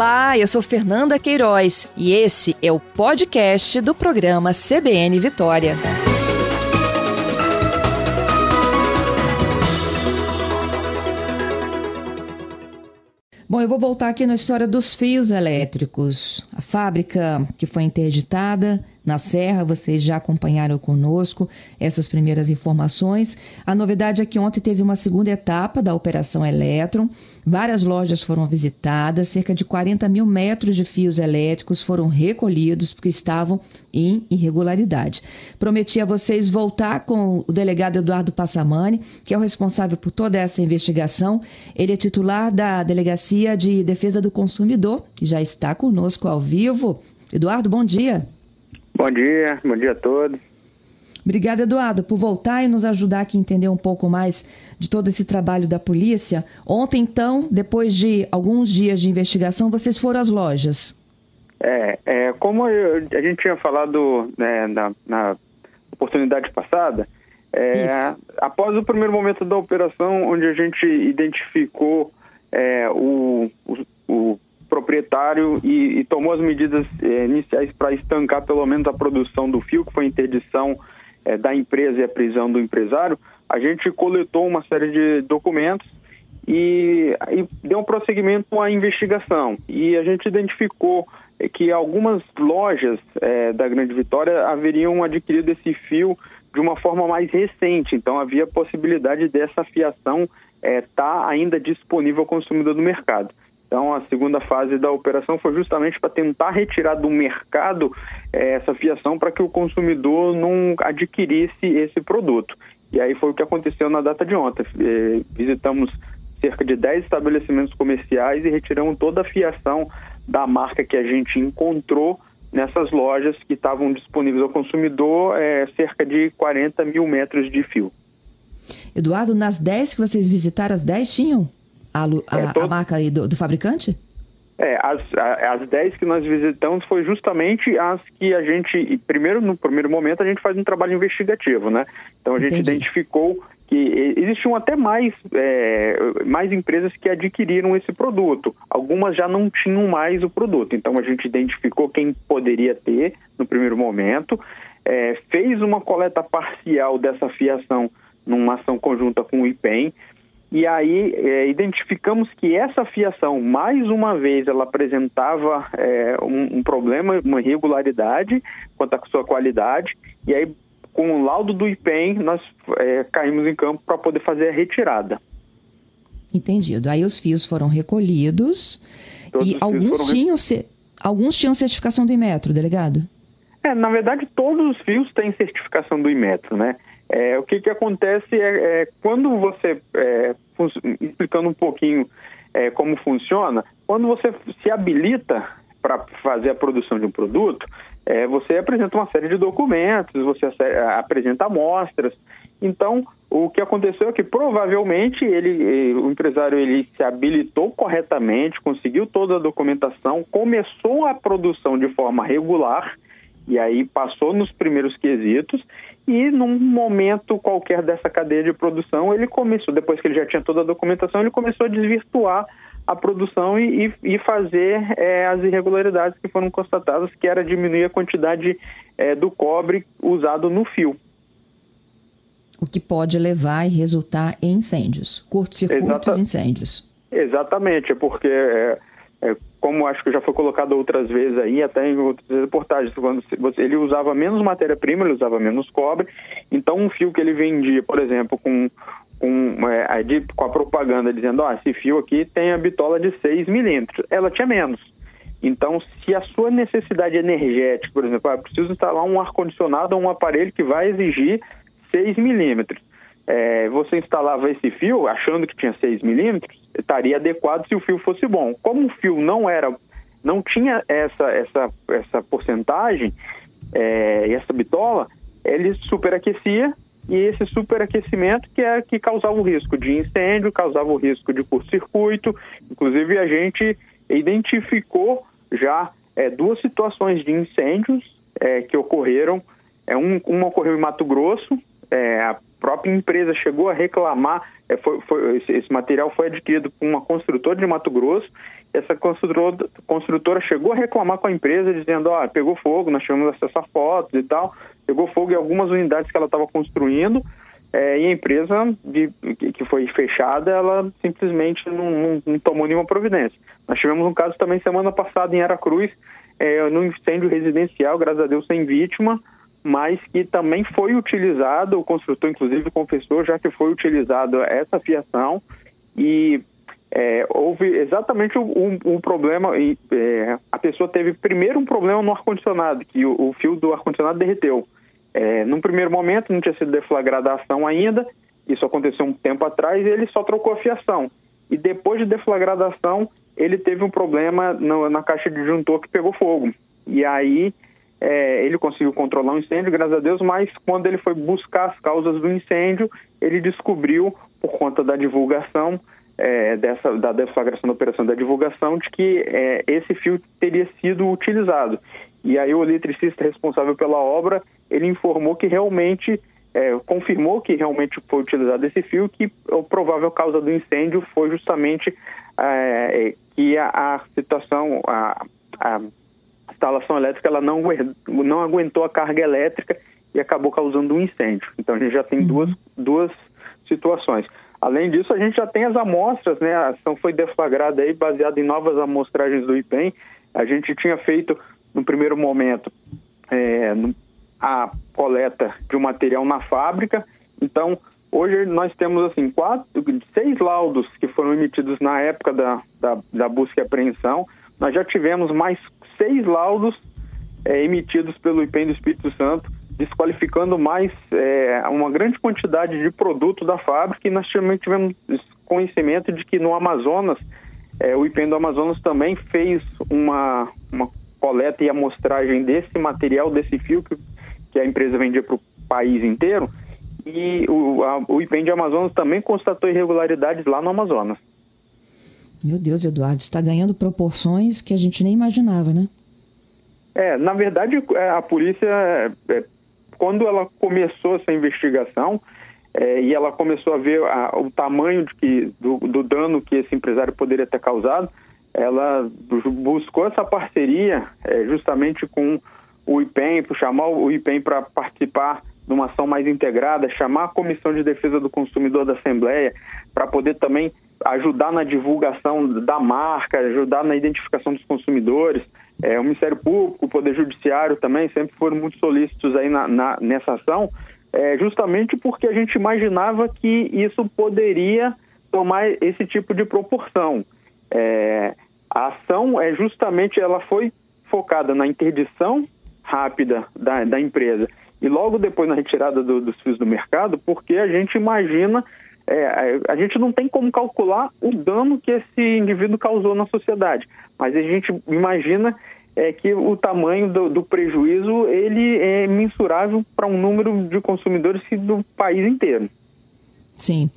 Olá, eu sou Fernanda Queiroz e esse é o podcast do programa CBN Vitória. Bom, eu vou voltar aqui na história dos fios elétricos. A fábrica que foi interditada na Serra, vocês já acompanharam conosco essas primeiras informações. A novidade é que ontem teve uma segunda etapa da Operação Elétron. Várias lojas foram visitadas, cerca de 40 mil metros de fios elétricos foram recolhidos porque estavam em irregularidade. Prometi a vocês voltar com o delegado Eduardo Passamani, que é o responsável por toda essa investigação. Ele é titular da Delegacia de Defesa do Consumidor e já está conosco ao vivo. Eduardo, bom dia. Bom dia, bom dia a todos. Obrigada, Eduardo, por voltar e nos ajudar aqui a entender um pouco mais de todo esse trabalho da polícia. Ontem, então, depois de alguns dias de investigação, vocês foram às lojas. É, é como eu, a gente tinha falado né, na, na, oportunidade passada, é, após o primeiro momento da operação, onde a gente identificou é, o, o, o proprietário e, e tomou as medidas eh, iniciais para estancar pelo menos a produção do fio, que foi interdição eh, da empresa e a prisão do empresário, a gente coletou uma série de documentos e, e deu um prosseguimento à investigação. E a gente identificou eh, que algumas lojas eh, da Grande Vitória haveriam adquirido esse fio de uma forma mais recente, então havia possibilidade dessa fiação estar tá ainda disponível ao consumidor do mercado. Então, a segunda fase da operação foi justamente para tentar retirar do mercado eh, essa fiação para que o consumidor não adquirisse esse produto. E aí foi o que aconteceu na data de ontem. Eh, visitamos cerca de 10 estabelecimentos comerciais e retiramos toda a fiação da marca que a gente encontrou nessas lojas que estavam disponíveis ao consumidor, eh, cerca de 40 mil metros de fio. Eduardo, nas 10 que vocês visitaram, as 10 tinham? A, a, é, todo... a marca aí do, do, fabricante? É, as, as 10 que nós visitamos foi justamente as que a gente, primeiro, no primeiro momento, a gente faz um trabalho investigativo, né? Então a gente Entendi. identificou que existiam até mais, é, mais empresas que adquiriram esse produto. Algumas já não tinham mais o produto. Então a gente identificou quem poderia ter no primeiro momento, é, fez uma coleta parcial dessa fiação numa ação conjunta com o IPEM, e aí é, identificamos que essa fiação, mais uma vez, ela apresentava é, um, um, problema, uma irregularidade quanto à sua qualidade. E aí, com o laudo do IPEM, nós é, caímos em campo para poder fazer a retirada. Entendido. Aí os fios foram recolhidos Todos e alguns tinham, alguns tinham certificação do Imetro, delegado? É, na verdade, todos os fios têm certificação do Imetro, né? É, o que, que acontece é, é quando você, é, explicando um pouquinho é, como funciona, quando você se habilita para fazer a produção de um produto, é, você apresenta uma série de documentos, você apresenta amostras. Então, o que aconteceu é que provavelmente ele, o empresário ele se habilitou corretamente, conseguiu toda a documentação, começou a produção de forma regular e aí passou nos primeiros quesitos e num momento qualquer dessa cadeia de produção ele começou, depois que ele já tinha toda a documentação, ele começou a desvirtuar a produção e, e fazer é, as irregularidades que foram constatadas, que era diminuir a quantidade é, do cobre usado no fio. O que pode levar e resultar em incêndios, curtos-circuitos e incêndios. Exatamente, porque é, é, como acho que já foi colocado outras vezes aí, até em outras reportagens, quando ele usava menos matéria-prima, ele usava menos cobre, então um fio que ele vendia, por exemplo, com, com, é, com a propaganda dizendo, oh, esse fio aqui tem a bitola de 6 milímetros, ela tinha menos. Então, se a sua necessidade energética, por exemplo, ah, preciso instalar um ar-condicionado ou um aparelho que vai exigir 6 milímetros, é, você instalava esse fio achando que tinha 6 milímetros, estaria adequado se o fio fosse bom. Como o fio não era, não tinha essa, essa, essa porcentagem, é, essa bitola, ele superaquecia e esse superaquecimento que é que causava o risco de incêndio, causava o risco de curto-circuito. Inclusive a gente identificou já é, duas situações de incêndios é, que ocorreram. É, um, uma ocorreu em Mato Grosso, é, própria empresa chegou a reclamar, é, foi, foi, esse, esse, material foi adquirido por uma construtora de Mato Grosso, essa construtora, construtora chegou a reclamar com a empresa, dizendo, ó, oh, pegou fogo, nós tivemos acesso a fotos e tal, pegou fogo em algumas unidades que ela estava construindo, é, e a empresa de, que foi fechada, ela simplesmente não, não, não, tomou nenhuma providência. Nós tivemos um caso também semana passada em Aracruz, é, num incêndio residencial, graças a Deus sem vítima, mas que também foi utilizado, o construtor inclusive confessou já que foi utilizado essa fiação e é, houve exatamente um, um problema, é, a pessoa teve primeiro um problema no ar-condicionado, que o, o, fio do ar-condicionado derreteu. É, num primeiro momento não tinha sido deflagrada a ação ainda, isso aconteceu um tempo atrás, e ele só trocou a fiação. E depois de deflagrada a ação, ele teve um problema no, na caixa de disjuntor que pegou fogo. E aí é, ele conseguiu controlar o incêndio, graças a Deus, mas quando ele foi buscar as causas do incêndio, ele descobriu, por conta da divulgação, é, dessa, da deflagração da operação da divulgação, de que é, esse fio teria sido utilizado. E aí o eletricista responsável pela obra, ele informou que realmente, é, confirmou que realmente foi utilizado esse fio, que a provável causa do incêndio foi justamente é, que a, a situação, a, a, instalação elétrica, ela não, não aguentou a carga elétrica e acabou causando um incêndio. Então a gente já tem uhum. duas, duas situações. Além disso, a gente já tem as amostras, né? A ação foi deflagrada aí baseada em novas amostragens do IPEM. A gente tinha feito no primeiro momento, é, a coleta de um material na fábrica. Então, hoje nós temos assim quatro, seis laudos que foram emitidos na época da, da, da busca e apreensão. Nós já tivemos mais seis laudos é, emitidos pelo IPEM do Espírito Santo, desqualificando mais é, uma grande quantidade de produto da fábrica e nós também tivemos conhecimento de que no Amazonas, é, o IPEM do Amazonas também fez uma, uma coleta e amostragem desse material, desse fio que, que a empresa vendia para o país inteiro. E o, a, o IPEM de Amazonas também constatou irregularidades lá no Amazonas. Meu Deus, Eduardo, está ganhando proporções que a gente nem imaginava, né? É, na verdade, é, a polícia, é, é, quando ela começou essa investigação é, e ela começou a ver a, o tamanho que, do, do dano que esse empresário poderia ter causado, ela buscou essa parceria é, justamente com o IPEM, chamar o IPEM para participar de uma ação mais integrada, chamar a Comissão de Defesa do Consumidor da Assembleia para poder também ajudar na divulgação da marca, ajudar na identificação dos consumidores. É, o Ministério Público, o Poder Judiciário também sempre foram muito solícitos aí na, na, nessa ação, é, justamente porque a gente imaginava que isso poderia tomar esse tipo de proporção. É, a ação é justamente, ela foi focada na interdição rápida da, da empresa e logo depois na retirada do, dos fios do mercado, porque a gente imagina, é, a gente não tem como calcular o dano que esse indivíduo causou na sociedade, mas a gente imagina é que o tamanho do, do prejuízo ele é mensurável para um número de consumidores do país inteiro. Sim.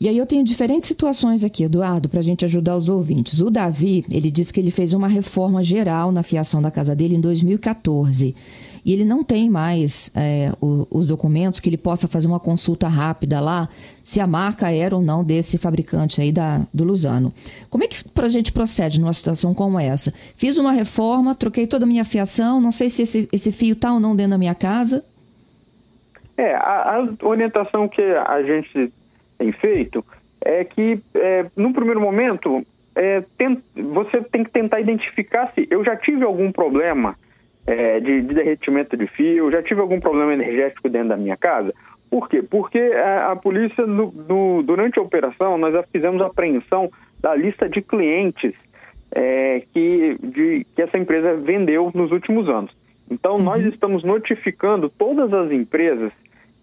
E aí eu tenho diferentes situações aqui, Eduardo, para a gente ajudar os ouvintes. O Davi, ele disse que ele fez uma reforma geral na fiação da casa dele em 2014. E ele não tem mais é, o, os documentos que ele possa fazer uma consulta rápida lá, se a marca era ou não desse fabricante aí da, do Luzano. Como é que a gente procede numa situação como essa? Fiz uma reforma, troquei toda a minha fiação, não sei se esse, esse fio está ou não dentro da minha casa. É, a, a orientação que a gente tem feito é que, é, no primeiro momento, é, tem, você tem que tentar identificar se eu já tive algum problema é, de, de, derretimento de fio, já tive algum problema energético dentro da minha casa. Por quê? Porque a, a polícia, no, no, durante a operação, nós já fizemos a apreensão da lista de clientes é, que, de, que essa empresa vendeu nos últimos anos. Então, uhum. nós estamos notificando todas as empresas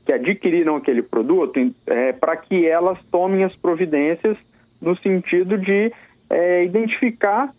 que adquiriram aquele produto é, para que elas tomem as providências no sentido de é, identificar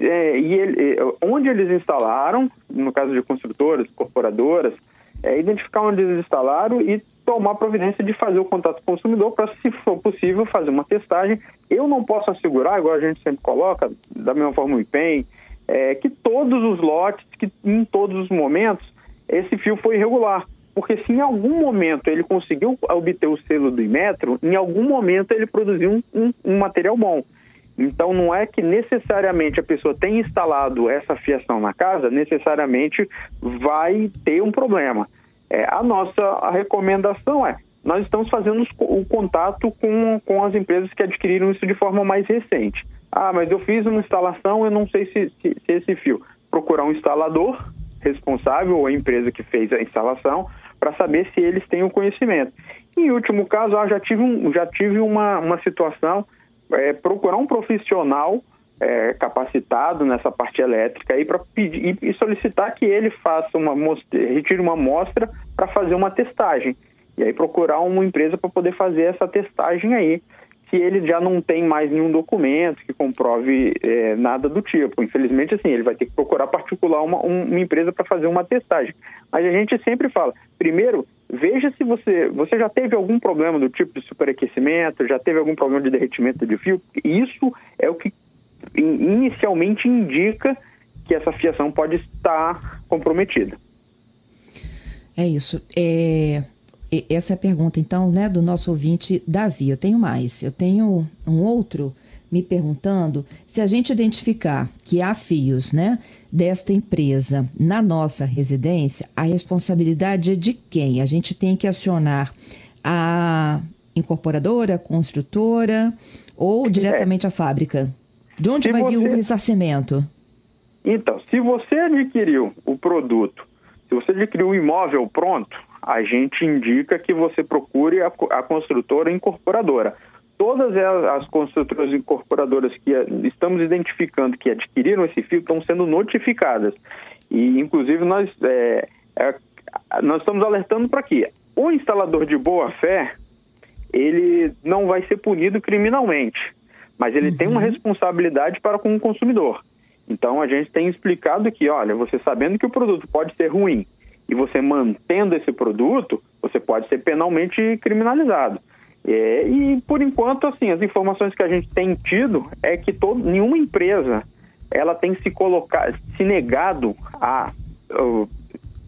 é, e ele, é, onde eles instalaram, no caso de construtoras, corporadoras, é, identificar onde eles instalaram e tomar providência de fazer o contato com o consumidor para, se for possível, fazer uma testagem. Eu não posso assegurar, igual a gente sempre coloca, da mesma forma o IPEM, é, que todos os lotes, que em todos os momentos, esse fio foi irregular porque se em algum momento ele conseguiu obter o selo do Imetro, em algum momento ele produziu um, um, um material bom. Então não é que necessariamente a pessoa tenha instalado essa fiação na casa, necessariamente vai ter um problema. É, a nossa recomendação é nós estamos fazendo o contato com, com as empresas que adquiriram isso de forma mais recente. Ah, mas eu fiz uma instalação, eu não sei se, se, se esse fio. Procurar um instalador responsável ou a empresa que fez a instalação para saber se eles têm o conhecimento. Em último caso, ah, já tive, um, já tive uma, uma situação, é, procurar um profissional é, capacitado nessa parte elétrica aí para pedir e solicitar que ele faça uma retire uma amostra para fazer uma testagem. E aí procurar uma empresa para poder fazer essa testagem aí, se ele já não tem mais nenhum documento que comprove é, nada do tipo. Infelizmente, assim, ele vai ter que procurar particular uma, uma empresa para fazer uma testagem. Mas a gente sempre fala, primeiro, veja se você, você já teve algum problema do tipo de superaquecimento, já teve algum problema de derretimento de fio. Isso é o que inicialmente indica que essa fiação pode estar comprometida. É isso. É, essa é a pergunta, então, né, do nosso ouvinte Davi. Eu tenho mais. Eu tenho um outro me perguntando se a gente identificar que há fios, né, desta empresa na nossa residência, a responsabilidade é de quem? A gente tem que acionar a incorporadora, a construtora ou diretamente é. a fábrica? De onde se vai você... vir o ressarcimento? Então, se você adquiriu o produto, se você adquiriu o imóvel pronto, a gente indica que você procure a, a construtora incorporadora. Todas as construtoras incorporadoras que estamos identificando que adquiriram esse fio estão sendo notificadas. E, inclusive, nós, é, é, nós estamos alertando para que o instalador de boa fé ele não vai ser punido criminalmente, mas ele uhum. tem uma uhum. responsabilidade para com o consumidor. Então a gente tem explicado que, olha, você sabendo que o produto pode ser ruim, e você mantendo esse produto, você pode ser penalmente criminalizado. É, e por enquanto, assim, as informações que a gente tem tido é que todo, nenhuma empresa ela tem se colocado, se negado a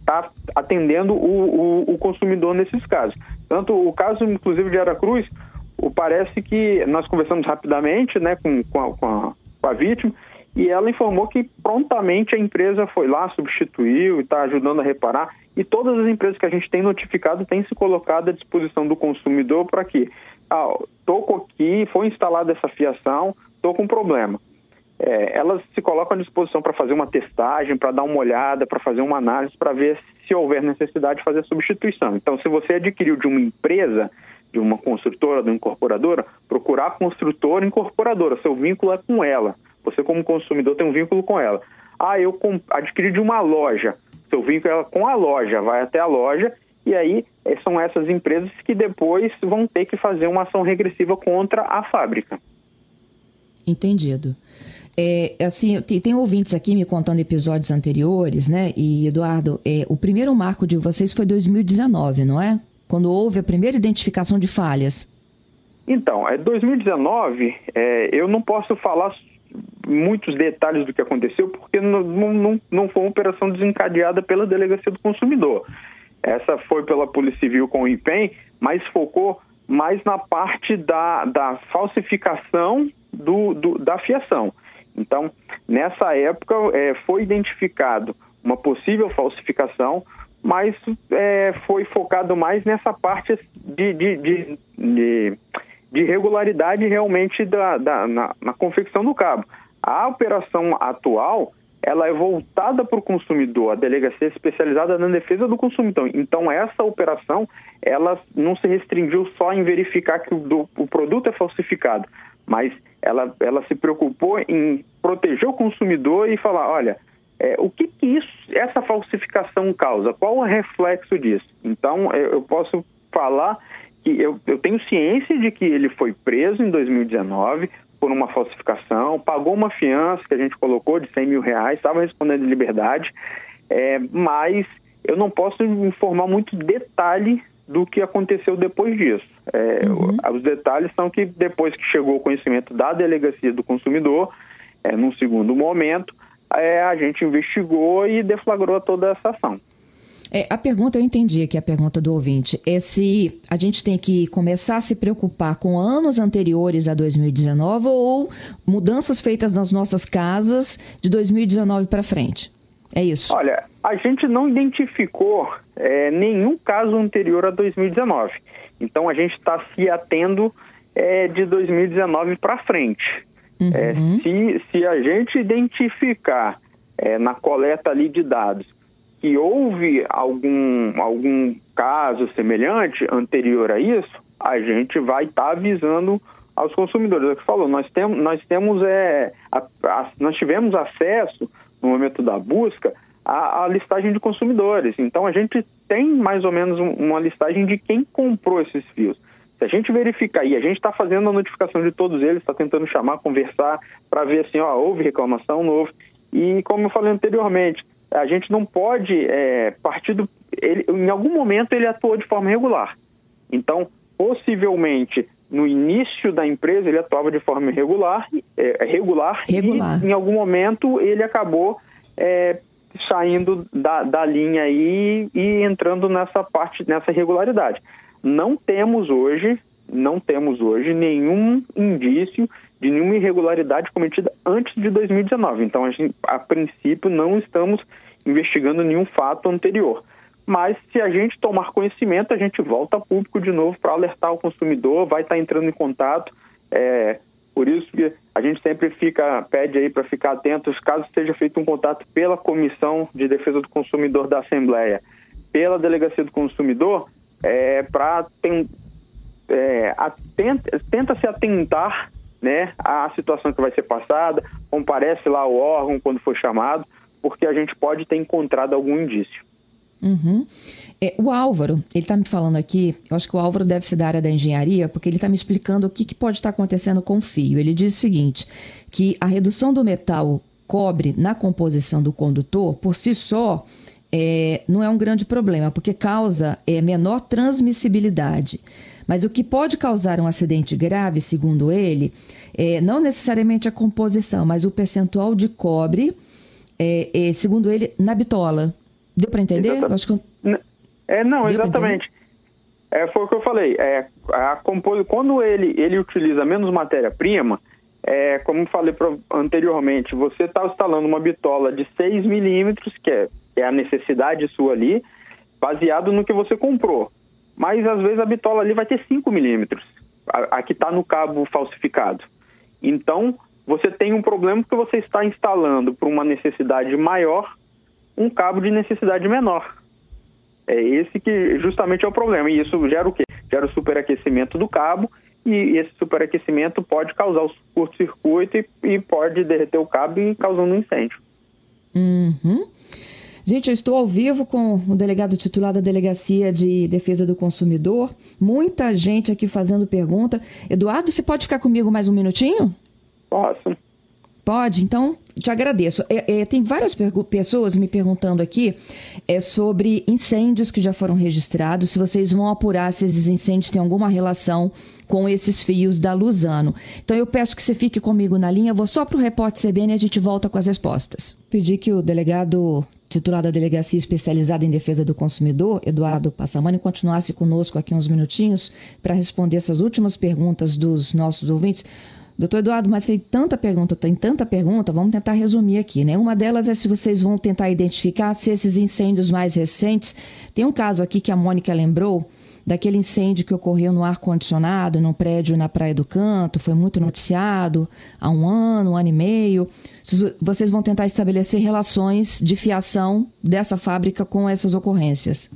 estar tá atendendo o, o, o, consumidor nesses casos. Tanto o caso, inclusive, de Aracruz, o, parece que nós conversamos rapidamente né, com, com, a, com, a, com a vítima e ela informou que prontamente a empresa foi lá, substituiu e está ajudando a reparar. E todas as empresas que a gente tem notificado têm se colocado à disposição do consumidor para que, ah, estou aqui, foi instalada essa fiação, estou com problema. É, elas se colocam à disposição para fazer uma testagem, para dar uma olhada, para fazer uma análise, para ver se houver necessidade de fazer a substituição. Então, se você adquiriu de uma empresa, de uma construtora, de uma incorporadora, procurar a construtora incorporadora, seu vínculo é com ela você, como consumidor, tem um vínculo com ela. Ah, eu adquiri de uma loja. Seu vínculo é com a loja, vai até a loja e aí eh, são essas empresas que depois vão ter que fazer uma ação regressiva contra a fábrica. Entendido. É, assim, tem, tem, ouvintes aqui me contando episódios anteriores, né? E, Eduardo, é, o primeiro marco de vocês foi 2019, não é? Quando houve a primeira identificação de falhas. Então, é 2019, é, eu não posso falar muitos detalhes do que aconteceu, porque não, não, não foi uma operação desencadeada pela Delegacia do Consumidor. Essa foi pela Polícia Civil com o IPEM, mas focou mais na parte da, da falsificação do, do da fiação. Então, nessa época, é, foi identificado uma possível falsificação, mas é, foi focado mais nessa parte de, de, de, de de irregularidade realmente da, da na, na, confecção do cabo. A operação atual ela é voltada para o consumidor, a delegacia é especializada na defesa do consumidor. Então essa operação ela não se restringiu só em verificar que o, do, o produto é falsificado, mas ela, ela se preocupou em proteger o consumidor e falar, olha, é, o que, que isso, essa falsificação causa? Qual o reflexo disso? Então eu, eu posso falar que eu, eu tenho ciência de que ele foi preso em 2019 por uma falsificação, pagou uma fiança que a gente colocou de 100 mil reais, estava respondendo em liberdade, é, mas eu não posso informar muito detalhe do que aconteceu depois disso. É, uhum. Os detalhes são que depois que chegou o conhecimento da delegacia do consumidor, é, num segundo momento, é, a gente investigou e deflagrou toda essa ação. É, a pergunta, eu entendi aqui a pergunta do ouvinte, é se a gente tem que começar a se preocupar com anos anteriores a 2019 ou mudanças feitas nas nossas casas de 2019 para frente. É isso? Olha, a gente não identificou é, nenhum caso anterior a 2019. Então a gente está se atendo é, de 2019 para frente. Uhum. É, se, se a gente identificar é, na coleta ali de dados que houve algum, algum caso semelhante anterior a isso, a gente vai estar tá avisando aos consumidores. É o que falou, nós temos, nós temos é, a, a, nós tivemos acesso no momento da busca à, à, listagem de consumidores. Então a gente tem mais ou menos um, uma listagem de quem comprou esses fios. Se a gente verificar, e a gente está fazendo a notificação de todos eles, está tentando chamar, conversar, para ver assim, ó, houve reclamação, não houve. E como eu falei anteriormente, a gente não pode é, partir do. Ele, em algum momento ele atuou de forma regular. Então, possivelmente, no início da empresa ele atuava de forma irregular, é, regular, regular, e em algum momento ele acabou é, saindo da, da linha aí e entrando nessa parte, nessa irregularidade. Não temos hoje, não temos hoje nenhum indício de nenhuma irregularidade cometida antes de 2019. Então, a, gente, a princípio, não estamos investigando nenhum fato anterior. Mas, se a gente tomar conhecimento, a gente volta a público de novo para alertar o consumidor, vai estar tá entrando em contato. É, por isso que a gente sempre fica pede aí para ficar atentos, caso seja feito um contato pela Comissão de Defesa do Consumidor da Assembleia, pela Delegacia do Consumidor, é, para é, tenta se atentar né, à situação que vai ser passada, comparece lá o órgão quando for chamado, porque a gente pode ter encontrado algum indício. Uhum. É, o Álvaro, ele está me falando aqui, eu acho que o Álvaro deve ser da área da engenharia, porque ele está me explicando o que, que pode estar acontecendo com o fio. Ele diz o seguinte: que a redução do metal cobre na composição do condutor, por si só, é, não é um grande problema, porque causa é, menor transmissibilidade. Mas o que pode causar um acidente grave, segundo ele, é não necessariamente a composição, mas o percentual de cobre, é, é, segundo ele, na bitola. Deu para entender? Acho que... É, não, Deu exatamente. É, foi o que eu falei. É, a compos... Quando ele, ele utiliza menos matéria-prima, é, como falei anteriormente, você está instalando uma bitola de 6 milímetros, que é é a necessidade sua ali, baseado no que você comprou. Mas às vezes a bitola ali vai ter 5 milímetros, a, a que está no cabo falsificado. Então, você tem um problema porque você está instalando para uma necessidade maior um cabo de necessidade menor. É esse que justamente é o problema. E isso gera o quê? Gera o superaquecimento do cabo e esse superaquecimento pode causar o curto-circuito e, e, pode derreter o cabo e causando um incêndio. Uhum. Gente, eu estou ao vivo com o delegado titular da Delegacia de Defesa do Consumidor. Muita gente aqui fazendo pergunta. Eduardo, você pode ficar comigo mais um minutinho? Posso. Pode, então te agradeço. É, é, tem várias pessoas me perguntando aqui é, sobre incêndios que já foram registrados, se vocês vão apurar se esses incêndios têm alguma relação com esses fios da Luzano. Então eu peço que você fique comigo na linha, vou só para o repórter CBN e a gente volta com as respostas. Pedi que o delegado titular da Delegacia Especializada em Defesa do Consumidor, Eduardo Passamani, continuasse conosco aqui uns minutinhos para responder essas últimas perguntas dos nossos ouvintes. Doutor Eduardo, mas tem tanta pergunta, tem tanta pergunta, vamos tentar resumir aqui, né? Uma delas é se vocês vão tentar identificar se esses incêndios mais recentes. Tem um caso aqui que a Mônica lembrou, daquele incêndio que ocorreu no ar-condicionado, num prédio na Praia do Canto, foi muito noticiado há um ano, um ano e meio. Vocês vão tentar estabelecer relações de fiação dessa fábrica com essas ocorrências?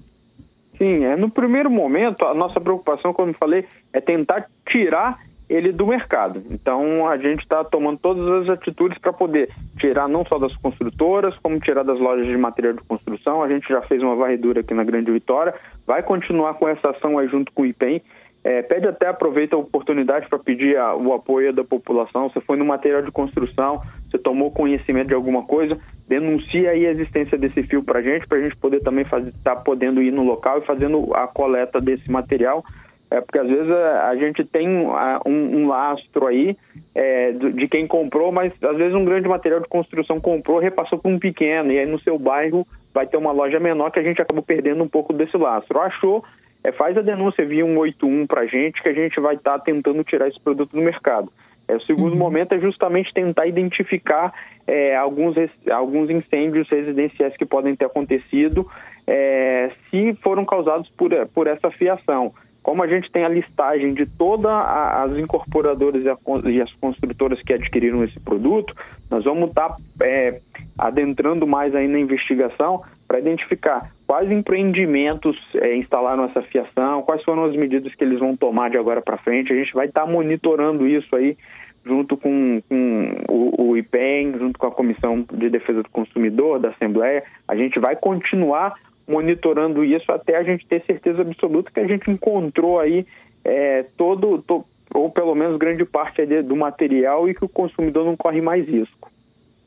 Sim, é, no primeiro momento, a nossa preocupação, como eu falei, é tentar tirar ele do mercado. Então a gente está tomando todas as atitudes para poder tirar não só das construtoras, como tirar das lojas de material de construção. A gente já fez uma varredura aqui na Grande Vitória, vai continuar com essa ação aí junto com o IPEM. É, pede até, aproveita a oportunidade para pedir a, o apoio da população. Você foi no material de construção, você tomou conhecimento de alguma coisa, denuncia aí a existência desse fio para a gente, para a gente poder também estar tá podendo ir no local e fazendo a coleta desse material É porque às vezes a, a gente tem um, um, lastro aí é, de, de, quem comprou, mas às vezes um grande material de construção comprou, repassou para um pequeno, e aí no seu bairro vai ter uma loja menor que a gente acaba perdendo um pouco desse lastro. Achou, é, faz a denúncia via 181 para a gente, que a gente vai estar tá tentando tirar esse produto do mercado. É, o segundo uhum. momento é justamente tentar identificar é, alguns, alguns incêndios residenciais que podem ter acontecido é, se foram causados por, por essa fiação. Como a gente tem a listagem de todas as incorporadoras e as construtoras que adquiriram esse produto, nós vamos estar tá, é, adentrando mais aí na investigação para identificar quais empreendimentos é, instalaram essa fiação, quais foram as medidas que eles vão tomar de agora para frente. A gente vai estar tá monitorando isso aí junto com, com o, o, IPEM, junto com a Comissão de Defesa do Consumidor da Assembleia. A gente vai continuar monitorando isso até a gente ter certeza absoluta que a gente encontrou aí é, todo, to, ou pelo menos grande parte do material e que o consumidor não corre mais risco.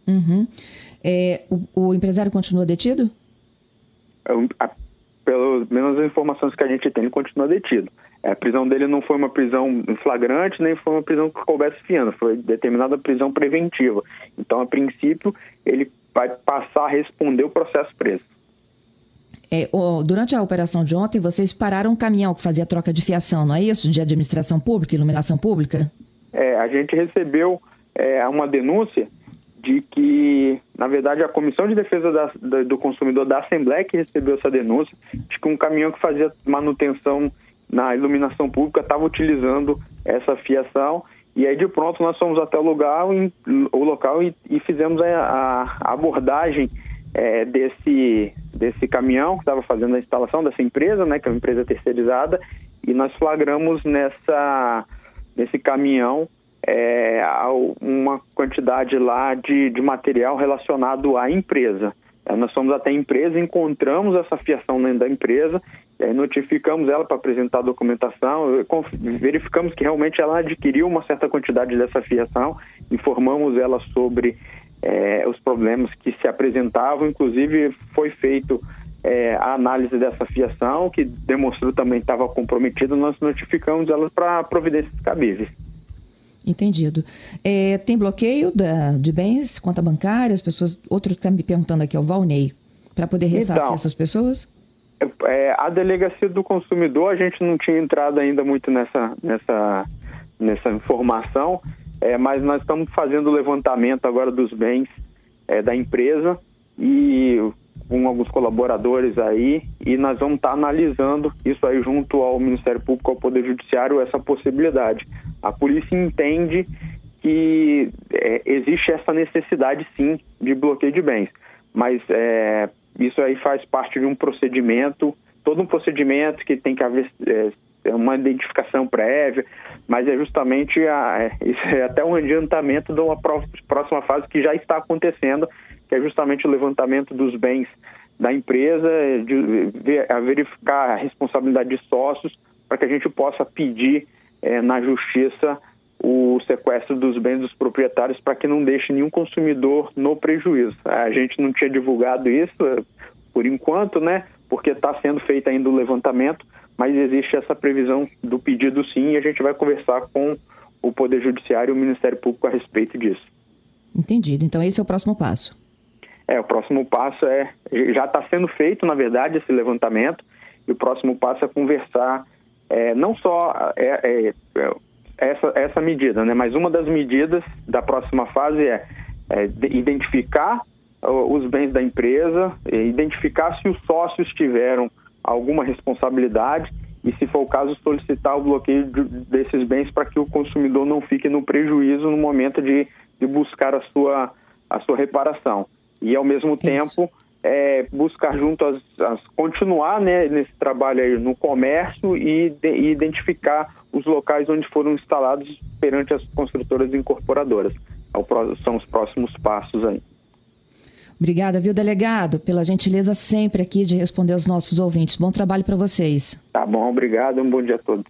Uhum. É, o, o, empresário continua detido? É, pelo menos as informações que a gente tem, ele continua detido. É, a prisão dele não foi uma prisão flagrante, nem foi uma prisão que coubesse fiando, foi determinada prisão preventiva. Então, a princípio, ele vai passar a responder o processo preso. É, durante a operação de ontem, vocês pararam um caminhão que fazia troca de fiação, não é isso? De administração pública, iluminação pública? É, a gente recebeu é, uma denúncia de que, na verdade, a Comissão de Defesa da, da, do Consumidor da Assembleia que recebeu essa denúncia de que um caminhão que fazia manutenção na iluminação pública estava utilizando essa fiação e aí de pronto nós fomos até o lugar, o local e, e fizemos a, a abordagem é, desse, desse caminhão que estava fazendo a instalação dessa empresa, né, que é uma empresa terceirizada, e nós flagramos nessa, nesse caminhão é, uma quantidade lá de, de material relacionado à empresa. É, nós fomos até a empresa, encontramos essa fiação dentro da empresa, notificamos ela para apresentar a documentação, verificamos que realmente ela adquiriu uma certa quantidade dessa fiação, informamos ela sobre é, os problemas que se apresentavam, inclusive foi feito é, a análise dessa fiação, que demonstrou também que estava comprometida, nós notificamos elas para providências cabíveis. Entendido. É, tem bloqueio da, de bens, conta bancária, as pessoas. Outro está me perguntando aqui, é o Valnei, para poder ressarcir então, essas pessoas? É, a delegacia do consumidor, a gente não tinha entrado ainda muito nessa, nessa, nessa informação. É, mas nós estamos fazendo o levantamento agora dos bens é, da empresa e com alguns colaboradores aí e nós vamos estar tá analisando isso aí junto ao Ministério Público, ao Poder Judiciário, essa possibilidade. A polícia entende que é, existe essa necessidade sim de bloqueio de bens, mas é, isso aí faz parte de um procedimento, todo um procedimento que tem que haver é, uma identificação prévia, mas é justamente a, é, é até um adiantamento de uma próxima fase que já está acontecendo, que é justamente o levantamento dos bens da empresa, de a verificar a responsabilidade de sócios, para que a gente possa pedir é, na justiça o sequestro dos bens dos proprietários para que não deixe nenhum consumidor no prejuízo. A gente não tinha divulgado isso por enquanto, né? Porque está sendo feito ainda o levantamento, mas existe essa previsão do pedido sim e a gente vai conversar com o Poder Judiciário e o Ministério Público a respeito disso. Entendido. Então esse é o próximo passo. É, o próximo passo é já está sendo feito, na verdade, esse levantamento e o próximo passo é conversar é, não só é, é, é essa, essa medida, né, mas uma das medidas da próxima fase é, é identificar os bens da empresa, identificar se os sócios tiveram alguma responsabilidade e, se for o caso, solicitar o bloqueio de, desses bens para que o consumidor não fique no prejuízo no momento de, de buscar a sua, a sua reparação. E, ao mesmo Isso. tempo, é, buscar junto as, as, continuar né, nesse trabalho aí no comércio e, de, e, identificar os locais onde foram instalados perante as construtoras incorporadoras. É são os próximos passos aí. Obrigada, viu, delegado, pela gentileza sempre aqui de responder aos nossos ouvintes. Bom trabalho para vocês. Tá bom, obrigado. Um bom dia a todos.